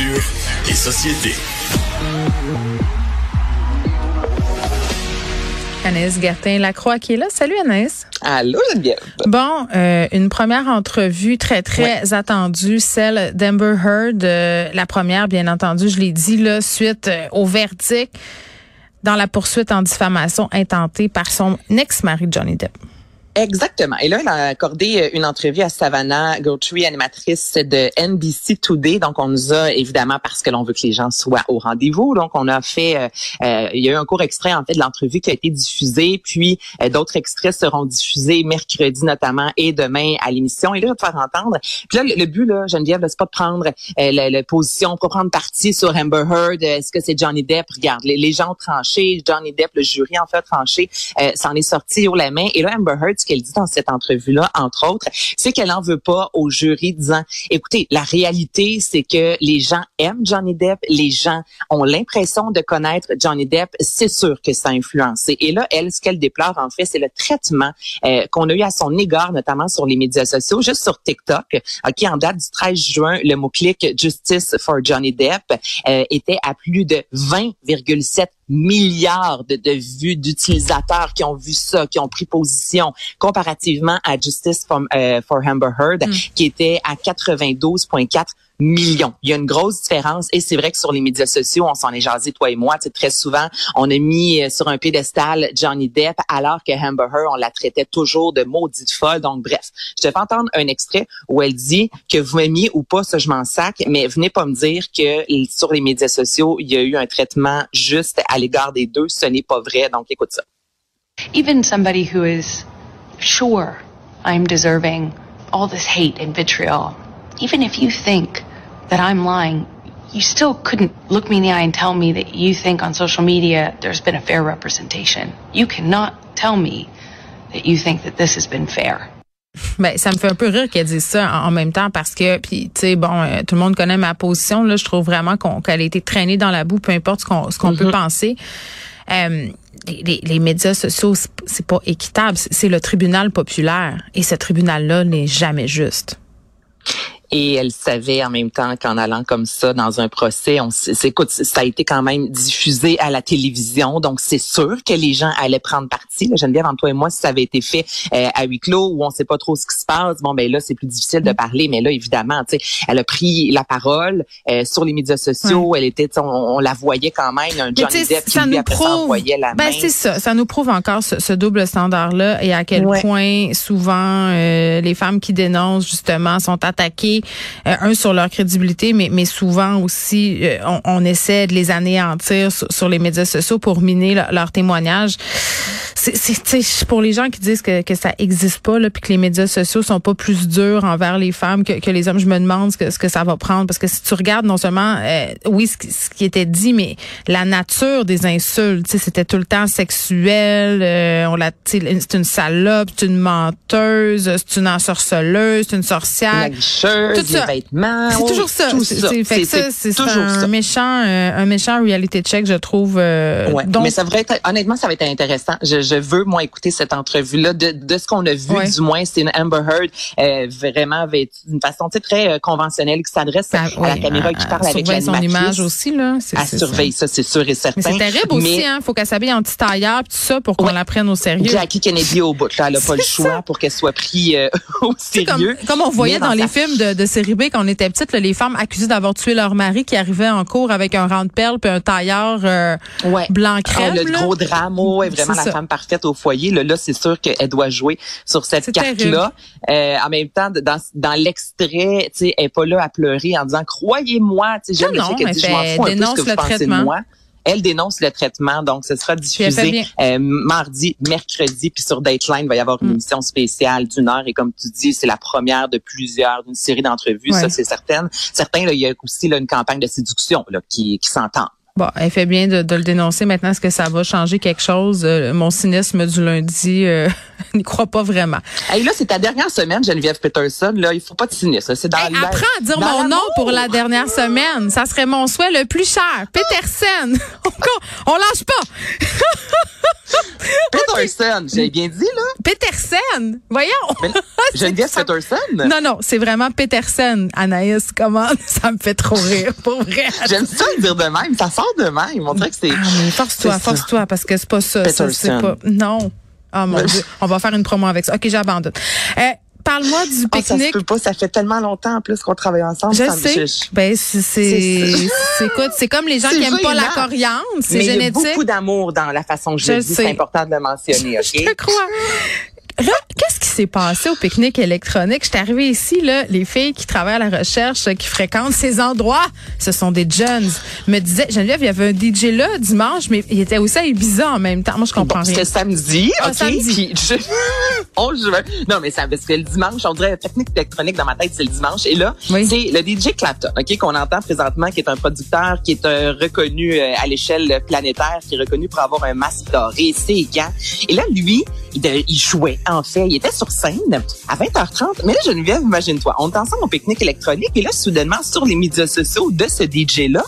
Culture et société. Anaïs Gertin-Lacroix qui est là. Salut Anaïs. Allô Geneviève. Bon, euh, une première entrevue très, très attendue, celle d'Amber Heard. Euh, la première, bien entendu, je l'ai dit, là, suite euh, au verdict dans la poursuite en diffamation intentée par son ex-mari Johnny Depp. Exactement. Et là, elle a accordé euh, une entrevue à Savannah Guthrie, animatrice de NBC Today. Donc, on nous a, évidemment, parce que l'on veut que les gens soient au rendez-vous, donc on a fait, euh, euh, il y a eu un court extrait, en fait, de l'entrevue qui a été diffusé, puis d'autres extraits seront diffusés mercredi notamment et demain à l'émission. Et là, je vais te faire entendre. Puis là, le, but, là, Geneviève, c'est pas de prendre la, la, position, pas prendre parti sur Amber Heard. Est-ce que c'est Johnny Depp? Regarde, les, gens ont tranché, Johnny Depp, le jury en fait tranché, ça en est sorti haut la main. Et là, Amber Heard, ce qu'elle dit dans cette entrevue-là, entre autres, c'est qu'elle en veut pas au jury disant, écoutez, la réalité, c'est que les gens aiment Johnny Depp, les gens ont l'impression de connaître Johnny Depp, c'est sûr que ça a influencé. Et là, elle, ce qu'elle déplore, en fait, c'est le traitement euh, qu'on a eu à son égard, notamment sur les médias sociaux, juste sur TikTok, qui en date du 13 juin, le mot-clic Justice for Johnny Depp euh, était à plus de 20,7 milliards de, de vues d'utilisateurs qui ont vu ça, qui ont pris position, comparativement à Justice for, euh, for Amber Heard, mm. qui était à 92,4 millions. Il y a une grosse différence et c'est vrai que sur les médias sociaux, on s'en est jasé toi et moi, très souvent, on a mis euh, sur un pédestal Johnny Depp alors que Amber on la traitait toujours de maudite folle. Donc bref, je te fais entendre un extrait où elle dit que vous m'aimiez ou pas, ça je m'en sac, mais venez pas me dire que sur les médias sociaux, il y a eu un traitement juste à l'égard des deux, ce n'est pas vrai. Donc écoute ça. Even somebody who is sure I'm deserving all this hate and vitriol, even if you think that I'm lying, you still couldn't look me in the eye and tell me that you think on social media there's been a fair representation. You cannot tell me that you think that this has been fair. Ben, ça me fait un peu rire qu'elle dise ça en, même temps parce que, puis, tu sais, bon, euh, tout le monde connaît ma position. Là, je trouve vraiment qu'elle a été traînée dans la boue, peu importe ce qu'on ce qu'on peut mm-hmm. penser. Euh, les, les, médias sociaux, c'est pas équitable. C'est le tribunal populaire. Et ce tribunal-là n'est jamais juste. Et elle savait en même temps qu'en allant comme ça dans un procès, on écoute, ça a été quand même diffusé à la télévision, donc c'est sûr que les gens allaient prendre parti. Là, Geneviève, entre toi et moi, si ça avait été fait euh, à huis clos où on sait pas trop ce qui se passe, bon ben là c'est plus difficile de mm. parler, mais là évidemment, tu sais, elle a pris la parole euh, sur les médias sociaux, elle était, on, la voyait quand même, un Johnny Depp qui lui après prouve, la ben, c'est ça, ça nous prouve encore ce, double standard là et à quel point souvent euh, les femmes qui dénoncent justement sont attaquées euh, un sur leur crédibilité, mais, mais souvent aussi, euh, on, on, essaie de les anéantir sur, les médias sociaux pour miner leur témoignage. C'est pour les gens qui disent que, que ça existe pas puis que les médias sociaux sont pas plus durs envers les femmes que, que les hommes je me demande ce que, ce que ça va prendre. Parce que si tu regardes non seulement euh, oui ce, qui était dit mais la nature des insultes c'était tout le temps sexuel euh, on l'a c'est une salope c'est une menteuse c'est une ensorceleuse c'est une sorcière tout ça c'est toujours ça c'est un méchant euh, un méchant reality check je trouve ouais, donc, mais ça devrait être honnêtement ça va être intéressant je, je veux, moi, écouter cette entrevue-là. De, de ce qu'on a vu, du moins, c'est une Amber Heard euh, vraiment d'une façon très euh, conventionnelle qui s'adresse à, la caméra qui parle avec l'animatrice. son image aussi, là. Elle surveille ça, c'est sûr et certain. Mais c'est terrible aussi, hein. Faut qu'elle s'habille en petit tailleur, tout ça, pour qu'on la prenne au sérieux. Jackie Kennedy au bout, là. Elle n'a pas le choix pour qu'elle soit prise euh, au sérieux. Comme, on voyait dans, les films de, de série B quand on était petite, les femmes accusées d'avoir tué leur mari qui arrivaient en cours avec un rang de perles puis un tailleur blanc ah, crème. le gros drame, est vraiment la femme parfaite au foyer. Là, là c'est sûr qu'elle doit jouer sur cette carte-là. Euh, en même temps, dans, dans l'extrait, tu sais, elle est pas là à pleurer en disant croyez-moi. Tu sais, je non, sais que je m'en fous un peu ce que vous pensez de moi. Elle dénonce le traitement, donc ce sera diffusé euh, mardi, mercredi, puis sur Dateline, il va y avoir une mm. émission spéciale d'une heure. Et comme tu dis, c'est la première de plusieurs, d'une série d'entrevues, ça c'est certain. Certains, là, il y a aussi là, une campagne de séduction là, qui, qui s'entend. Bon, elle fait bien de, le dénoncer. Maintenant, est-ce que ça va changer quelque chose? Euh, mon cynisme du lundi euh, n'y croit pas vraiment. Et là, c'est ta dernière semaine, Geneviève Peterson. Là, il faut pas de cynisme. C'est dans apprends à dire mon nom pour la dernière semaine. Ça serait mon souhait le plus cher. Peterson. on, on lâche pas. Peterson, j'ai bien dit, là. Peterson? Voyons. Geneviève Peterson? Non, non, c'est vraiment Peterson. Anaïs, comment? Ça me fait trop rire, pour vrai. J'aime ça le dire de même. Ça sort de même. On dirait que c'est. Ah, force-toi, force-toi, parce que c'est pas ça. ça pas. Non. Ah, mon Dieu. On va faire une promo avec ça. OK, j'abandonne. Euh, Parle-moi du pique-nique. Ah, ça se peut pas, ça fait tellement longtemps en plus qu'on travaille ensemble. Je sais. Ben c'est c'est comme les gens qui aiment pas la coriandre, c'est génétique. Il y a beaucoup d'amour dans la façon que je, je dis, c'est important de le mentionner, OK? Je te crois qu'est-ce qui s'est passé au pique-nique électronique? Je suis arrivée ici, là, les filles qui travaillent à la recherche, qui fréquentent ces endroits, ce sont des jeunes, me disaient, Geneviève, il y avait un DJ là dimanche, mais il était aussi à Ibiza en même temps. Moi, je comprends bon, rien. C'était samedi, ah, OK? Samedi. je... oh, je... Non, mais ça, parce que le dimanche, on dirait technique électronique dans ma tête, c'est le dimanche. Et là, c'est le DJ Clapton, OK, qu'on entend présentement, qui est un producteur, qui est un reconnu euh, à l'échelle planétaire, qui est reconnu pour avoir un masque doré, ses gants. Et là, lui, il, il jouait en fait. Il était sur scène à 20h30. Mais là, Geneviève, imagine-toi, on est ensemble au pique-nique électronique et là, soudainement, sur les médias sociaux de ce DJ-là,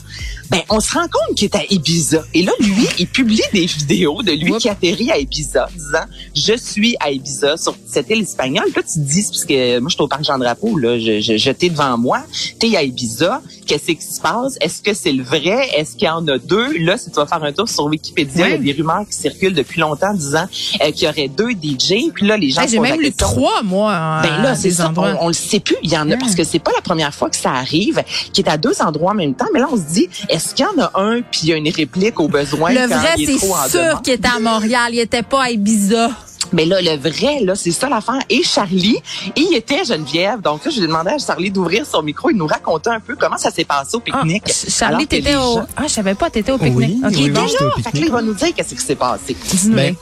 ben, on se rend compte qu'il est à Ibiza. Et là, lui, il publie des vidéos de lui qui atterrit à Ibiza, disant, je suis à Ibiza sur cette île espagnole. Là, tu te dis, parce que moi, je suis au parc Jean-Drapeau, là, je, je, t'ai devant moi, t'es à Ibiza, qu'est-ce qui se passe? Est-ce que c'est le vrai? Est-ce qu'il y en a deux? Là, si tu vas faire un tour sur Wikipédia, il y a des rumeurs qui circulent depuis longtemps disant euh, qu'il y aurait deux DJ. Puis là, les gens J'ai même lu trois, moi. Ben là, c'est ça. On, on, le sait plus. Il y en a parce que c'est pas la première fois que ça arrive, qui est à deux endroits en même temps. Mais là, on se dit, est-ce qu'il y en a un puis il y a une réplique au besoin Le vrai, c'est sûr qu'il était à Montréal. Il était pas à Ibiza. Mais là, le vrai, là, c'est ça l'affaire. Et Charlie, il était Geneviève. Donc là, je lui ai demandé à Charlie d'ouvrir son micro et de nous raconter un peu comment ça s'est passé au pique-nique. Ah, Charlie, t'étais au... Ah, je savais pas, t'étais au pique-nique. Oui, OK, oui, là. Fait il va nous dire qu'est-ce qui s'est passé. Ben,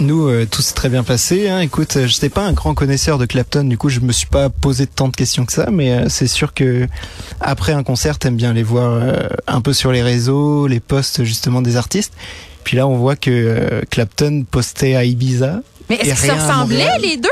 nous, euh, tout s'est très bien passé. Hein. Écoute, euh, je n'étais pas un grand connaisseur de Clapton, du coup, je me suis pas posé tant de questions que ça, mais euh, c'est sûr que après un concert, t'aimes bien les voir un peu sur les réseaux, les posts justement des artistes. Puis là, on voit que Clapton postait à Ibiza mais est-ce qu'ils se ressemblaient, les deux?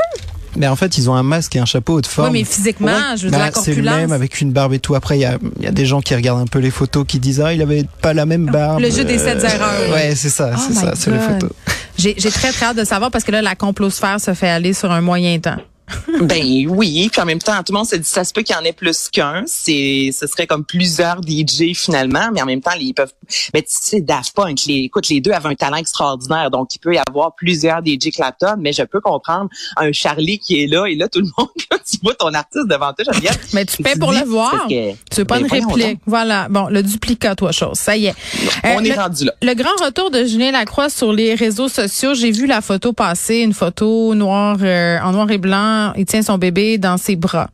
Mais en fait, ils ont un masque et un chapeau de forme. Oui, mais physiquement, je veux dire, la C'est le même avec une barbe et tout. Après, il y a, y a, des gens qui regardent un peu les photos qui disent ah, il avait pas la même barbe. Le jeu des sept erreurs. Ouais, c'est ça, c'est oh ça, c'est les photos. J'ai très très hâte de savoir parce que là, la complosphère se fait aller sur un moyen temps. ben oui, puis en même temps, tout le monde se dit ça se peut qu'il y en ait plus qu'un. C'est, ce serait comme plusieurs DJ finalement, mais en même temps, ils peuvent. Mais tu sais, Daft Punk, les, écoute, les deux avaient un talent extraordinaire, donc il peut y avoir plusieurs DJ Clapton, mais je peux comprendre un Charlie qui est là et là tout le monde, tu vois ton artiste devant toi, bien. mais tu payes pour le voir. tu veux pas une réplique. Voilà. Bon, le duplicat, toi chose. Ça y est. On est euh, rendu là. Le grand retour de Julien Lacroix sur les réseaux sociaux. J'ai vu la photo passer, une photo noire euh, en noir et blanc il tient son bébé dans ses bras.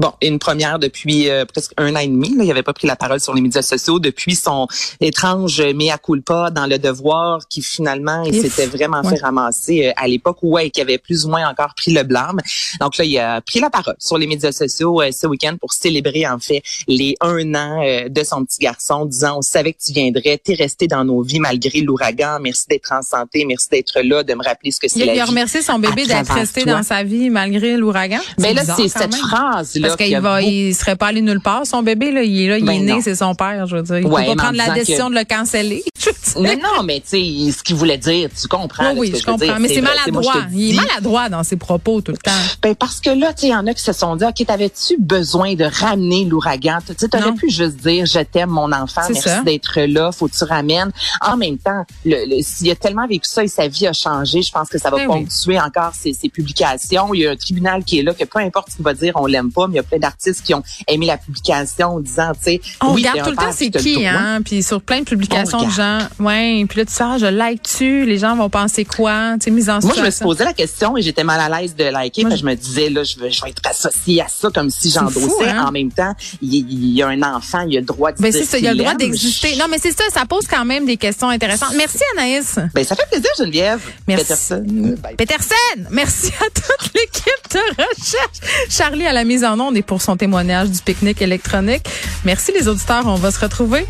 Bon, une première depuis euh, presque un an et demi. Là, il n'avait pas pris la parole sur les médias sociaux depuis son étrange mea culpa dans le devoir qui finalement il s'était vraiment fait ramasser euh, à l'époque où ouais, qui avait plus ou moins encore pris le blâme. Donc là, il a pris la parole sur les médias sociaux euh, ce week-end pour célébrer en fait les un an de son petit garçon, disant on savait que tu viendrais, t'es resté dans nos vies malgré l'ouragan. Merci d'être en santé, merci d'être là, de me rappeler ce que c'est. Il a remercié son bébé d'être resté dans sa vie malgré l'ouragan? Mais ben là, c'est cette phrase là parce qu'il va, il serait pas allé nulle part. Son bébé, là, il est là, il est ben né, c'est son père, je veux dire. Il ouais, peut pas prendre la décision de le canceller. non, non, mais tu sais, ce qu'il voulait dire, tu comprends. Oui, oui, je comprends. Mais c'est maladroit. il est maladroit dans ses propos tout le temps. Ben, parce que là, tu sais, il y en a qui se sont dit, OK, t'avais-tu besoin de ramener l'ouragan? Tu sais, t'aurais pu juste dire, je t'aime, mon enfant, merci d'être là, faut que tu ramènes. En même temps, s'il a tellement vécu ça et sa vie a changé, je pense que ça va ben ponctuer encore ses, ses, publications. Il y a un tribunal qui est là, que peu importe ce qu'il va dire, on l'aime pas, mais a plein d'artistes qui ont aimé la publication en disant, tu sais, On oui, regarde tout le temps c'est qui, hein. Puis sur plein de publications On de gens, ouais. Puis là tu sors, je like tu, les gens vont penser quoi, tu sais, mise en Moi, je me suis posé la question et j'étais mal à l'aise de liker. Parce je me disais, là, je vais, je vais être associée à ça comme si j'endossais. hein? En même temps, il, y a un enfant, il a le droit de Ben c'est ça, il y a le droit d'exister. Non, mais c'est ça, ça pose quand même des questions intéressantes. Merci Anaïs. Ben, ça fait plaisir, Geneviève. Merci. Peterson. Peterson, merci à toute l'équipe de recherche. Charlie à la mise en et pour son témoignage du pique-nique électronique. Merci les auditeurs, on va se retrouver.